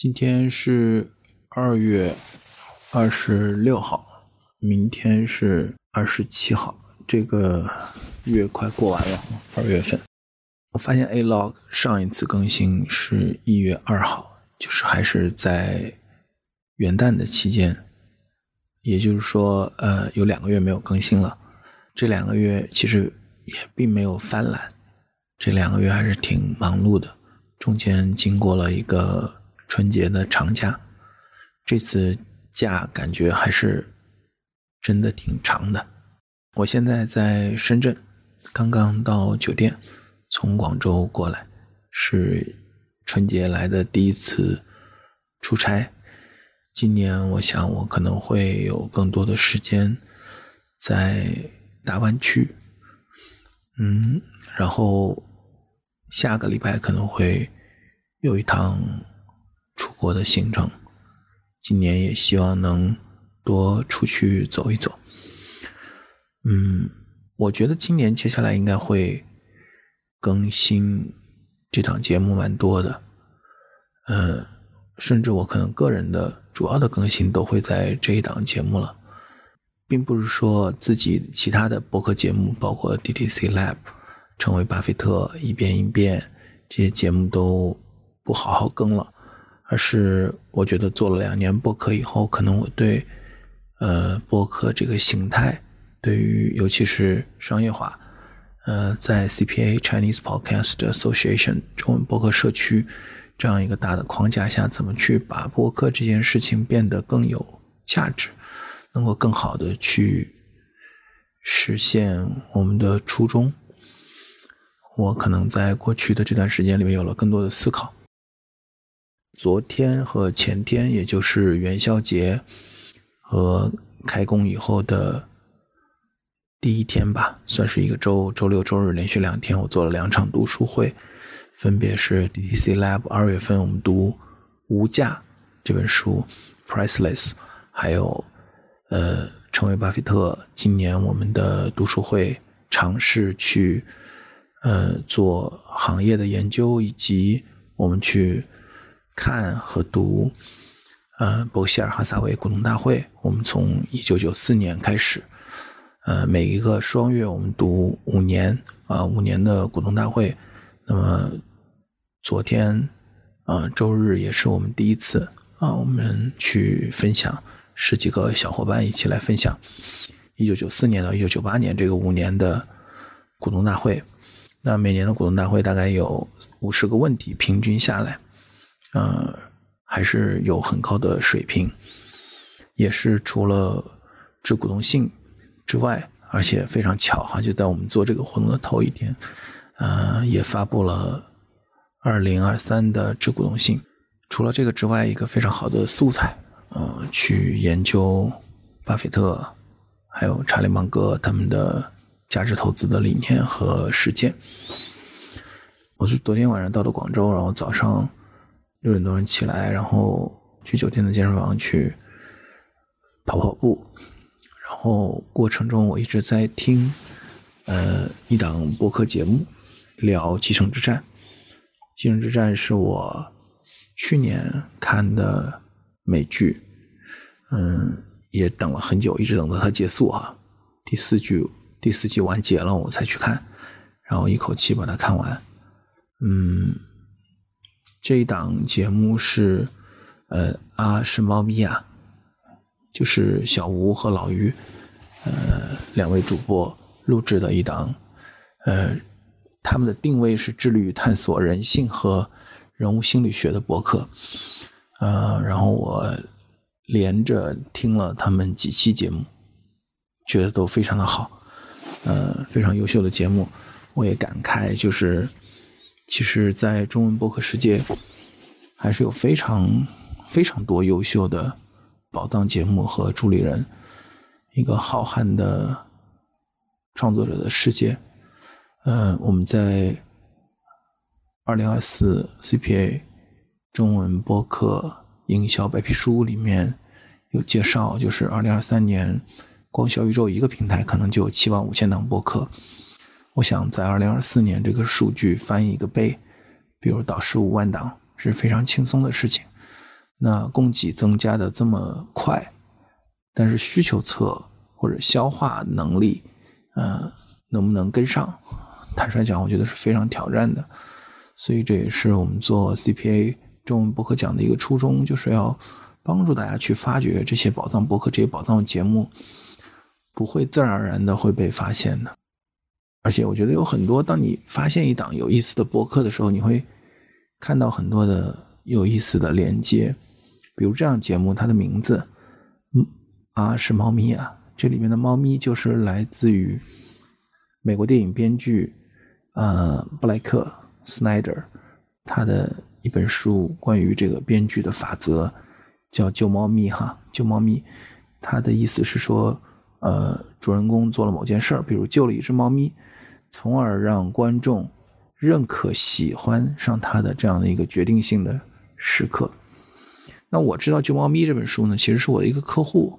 今天是二月二十六号，明天是二十七号，这个月快过完了，二月份。我发现 A log 上一次更新是一月二号，就是还是在元旦的期间，也就是说，呃，有两个月没有更新了。这两个月其实也并没有犯懒，这两个月还是挺忙碌的，中间经过了一个。春节的长假，这次假感觉还是真的挺长的。我现在在深圳，刚刚到酒店，从广州过来，是春节来的第一次出差。今年我想我可能会有更多的时间在大湾区，嗯，然后下个礼拜可能会有一趟。出国的行程，今年也希望能多出去走一走。嗯，我觉得今年接下来应该会更新这档节目蛮多的。嗯，甚至我可能个人的主要的更新都会在这一档节目了，并不是说自己其他的播客节目，包括 DTC Lab、成为巴菲特、一遍一遍这些节目都不好好更了。而是我觉得做了两年播客以后，可能我对呃播客这个形态，对于尤其是商业化，呃，在 CPA Chinese Podcast Association 中文播客社区这样一个大的框架下，怎么去把播客这件事情变得更有价值，能够更好的去实现我们的初衷，我可能在过去的这段时间里面有了更多的思考。昨天和前天，也就是元宵节和开工以后的第一天吧，算是一个周周六周日连续两天，我做了两场读书会，分别是 DTC Lab 二月份我们读《无价》这本书，Priceless，还有呃成为巴菲特。今年我们的读书会尝试去呃做行业的研究，以及我们去。看和读，呃，伯希尔·哈撒韦股东大会。我们从一九九四年开始，呃，每一个双月我们读五年，啊，五年的股东大会。那么昨天，啊，周日也是我们第一次啊，我们去分享，十几个小伙伴一起来分享一九九四年到一九九八年这个五年的股东大会。那每年的股东大会大概有五十个问题，平均下来。呃，还是有很高的水平，也是除了致股东信之外，而且非常巧哈，就在我们做这个活动的头一天，呃，也发布了二零二三的致股东信。除了这个之外，一个非常好的素材，呃，去研究巴菲特还有查理芒格他们的价值投资的理念和实践。我是昨天晚上到的广州，然后早上。六点多钟起来，然后去酒店的健身房去跑跑步，然后过程中我一直在听，呃，一档播客节目聊《继承之战》。《继承之战》是我去年看的美剧，嗯，也等了很久，一直等到它结束啊。第四季第四季完结了，我才去看，然后一口气把它看完，嗯。这一档节目是，呃，啊是猫咪啊，就是小吴和老于，呃，两位主播录制的一档，呃，他们的定位是致力于探索人性和人物心理学的博客，呃，然后我连着听了他们几期节目，觉得都非常的好，呃，非常优秀的节目，我也感慨就是。其实，在中文播客世界，还是有非常非常多优秀的宝藏节目和助理人。一个浩瀚的创作者的世界。嗯，我们在二零二四 CPA 中文播客营销白皮书里面有介绍，就是二零二三年，光小宇宙一个平台可能就有七万五千档播客。我想在二零二四年这个数据翻一个倍，比如到十五万档是非常轻松的事情。那供给增加的这么快，但是需求侧或者消化能力，呃，能不能跟上？坦率讲，我觉得是非常挑战的。所以这也是我们做 CPA 中文博客讲的一个初衷，就是要帮助大家去发掘这些宝藏博客、这些宝藏节目，不会自然而然的会被发现的。而且我觉得有很多，当你发现一档有意思的博客的时候，你会看到很多的有意思的连接。比如这样节目，它的名字，嗯啊是猫咪啊，这里面的猫咪就是来自于美国电影编剧呃布莱克斯奈德他的一本书，关于这个编剧的法则，叫《救猫咪》哈，救猫咪，他的意思是说，呃，主人公做了某件事儿，比如救了一只猫咪。从而让观众认可、喜欢上他的这样的一个决定性的时刻。那我知道《救猫咪》这本书呢，其实是我的一个客户，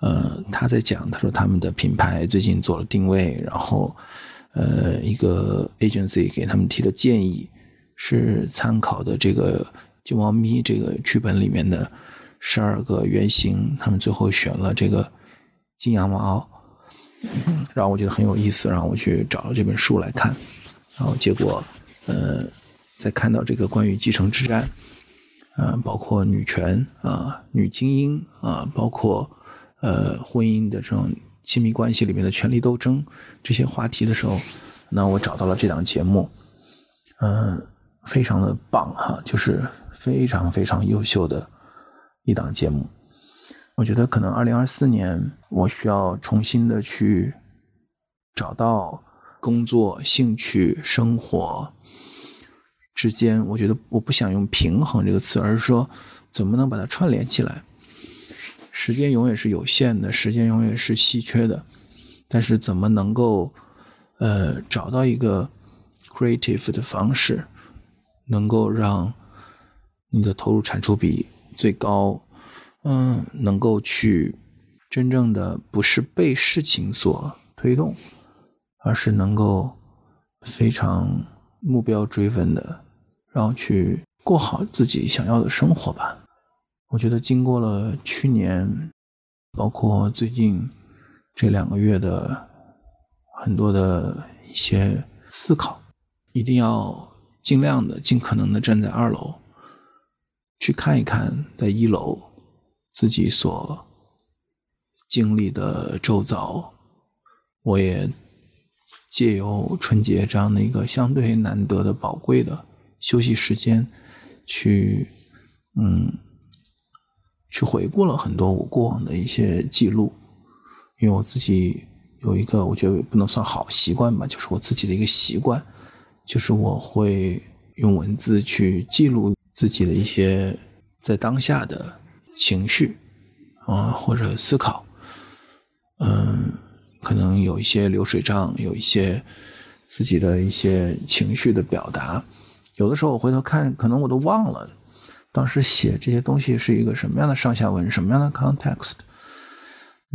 呃，他在讲，他说他们的品牌最近做了定位，然后，呃，一个 agency 给他们提的建议是参考的这个《救猫咪》这个剧本里面的十二个原型，他们最后选了这个金羊毛。然后我觉得很有意思，然后我去找了这本书来看，然后结果，呃，在看到这个关于继承之战，啊，包括女权啊、女精英啊，包括呃婚姻的这种亲密关系里面的权力斗争这些话题的时候，那我找到了这档节目，嗯，非常的棒哈，就是非常非常优秀的一档节目。我觉得可能二零二四年，我需要重新的去找到工作、兴趣、生活之间。我觉得我不想用“平衡”这个词，而是说怎么能把它串联起来。时间永远是有限的，时间永远是稀缺的，但是怎么能够呃找到一个 creative 的方式，能够让你的投入产出比最高？嗯，能够去真正的不是被事情所推动，而是能够非常目标追问的，然后去过好自己想要的生活吧。我觉得经过了去年，包括最近这两个月的很多的一些思考，一定要尽量的、尽可能的站在二楼去看一看，在一楼。自己所经历的周遭，我也借由春节这样的一个相对难得的宝贵的休息时间，去嗯，去回顾了很多我过往的一些记录。因为我自己有一个我觉得不能算好习惯吧，就是我自己的一个习惯，就是我会用文字去记录自己的一些在当下的。情绪啊，或者思考，嗯，可能有一些流水账，有一些自己的一些情绪的表达。有的时候我回头看，可能我都忘了当时写这些东西是一个什么样的上下文，什么样的 context。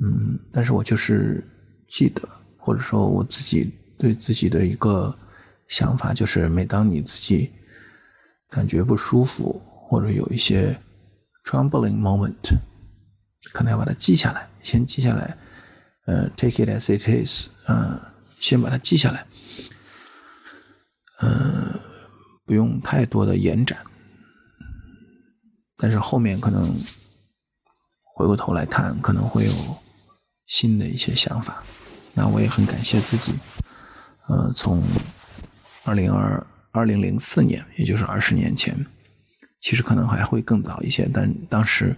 嗯，但是我就是记得，或者说我自己对自己的一个想法，就是每当你自己感觉不舒服，或者有一些。Troubling moment，可能要把它记下来，先记下来。呃，take it as it is，嗯，先把它记下来。嗯，不用太多的延展，但是后面可能回过头来看，可能会有新的一些想法。那我也很感谢自己，呃，从二零二二零零四年，也就是二十年前。其实可能还会更早一些，但当时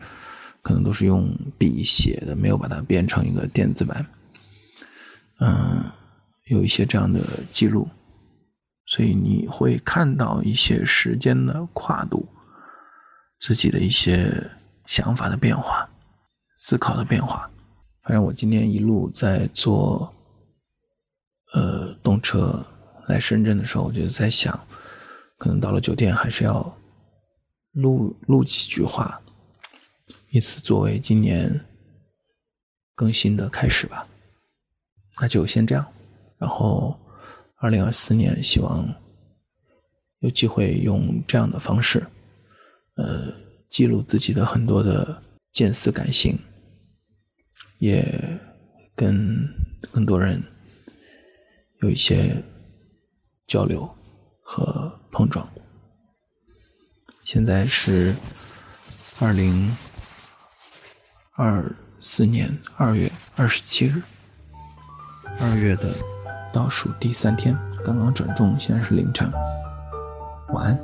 可能都是用笔写的，没有把它变成一个电子版。嗯，有一些这样的记录，所以你会看到一些时间的跨度，自己的一些想法的变化，思考的变化。反正我今天一路在坐呃动车来深圳的时候，我就在想，可能到了酒店还是要。录录几句话，以此作为今年更新的开始吧。那就先这样，然后二零二四年希望有机会用这样的方式，呃，记录自己的很多的见思感性，也跟很多人有一些交流和碰撞。现在是二零二四年二月二十七日，二月的倒数第三天，刚刚转正，现在是凌晨。晚安。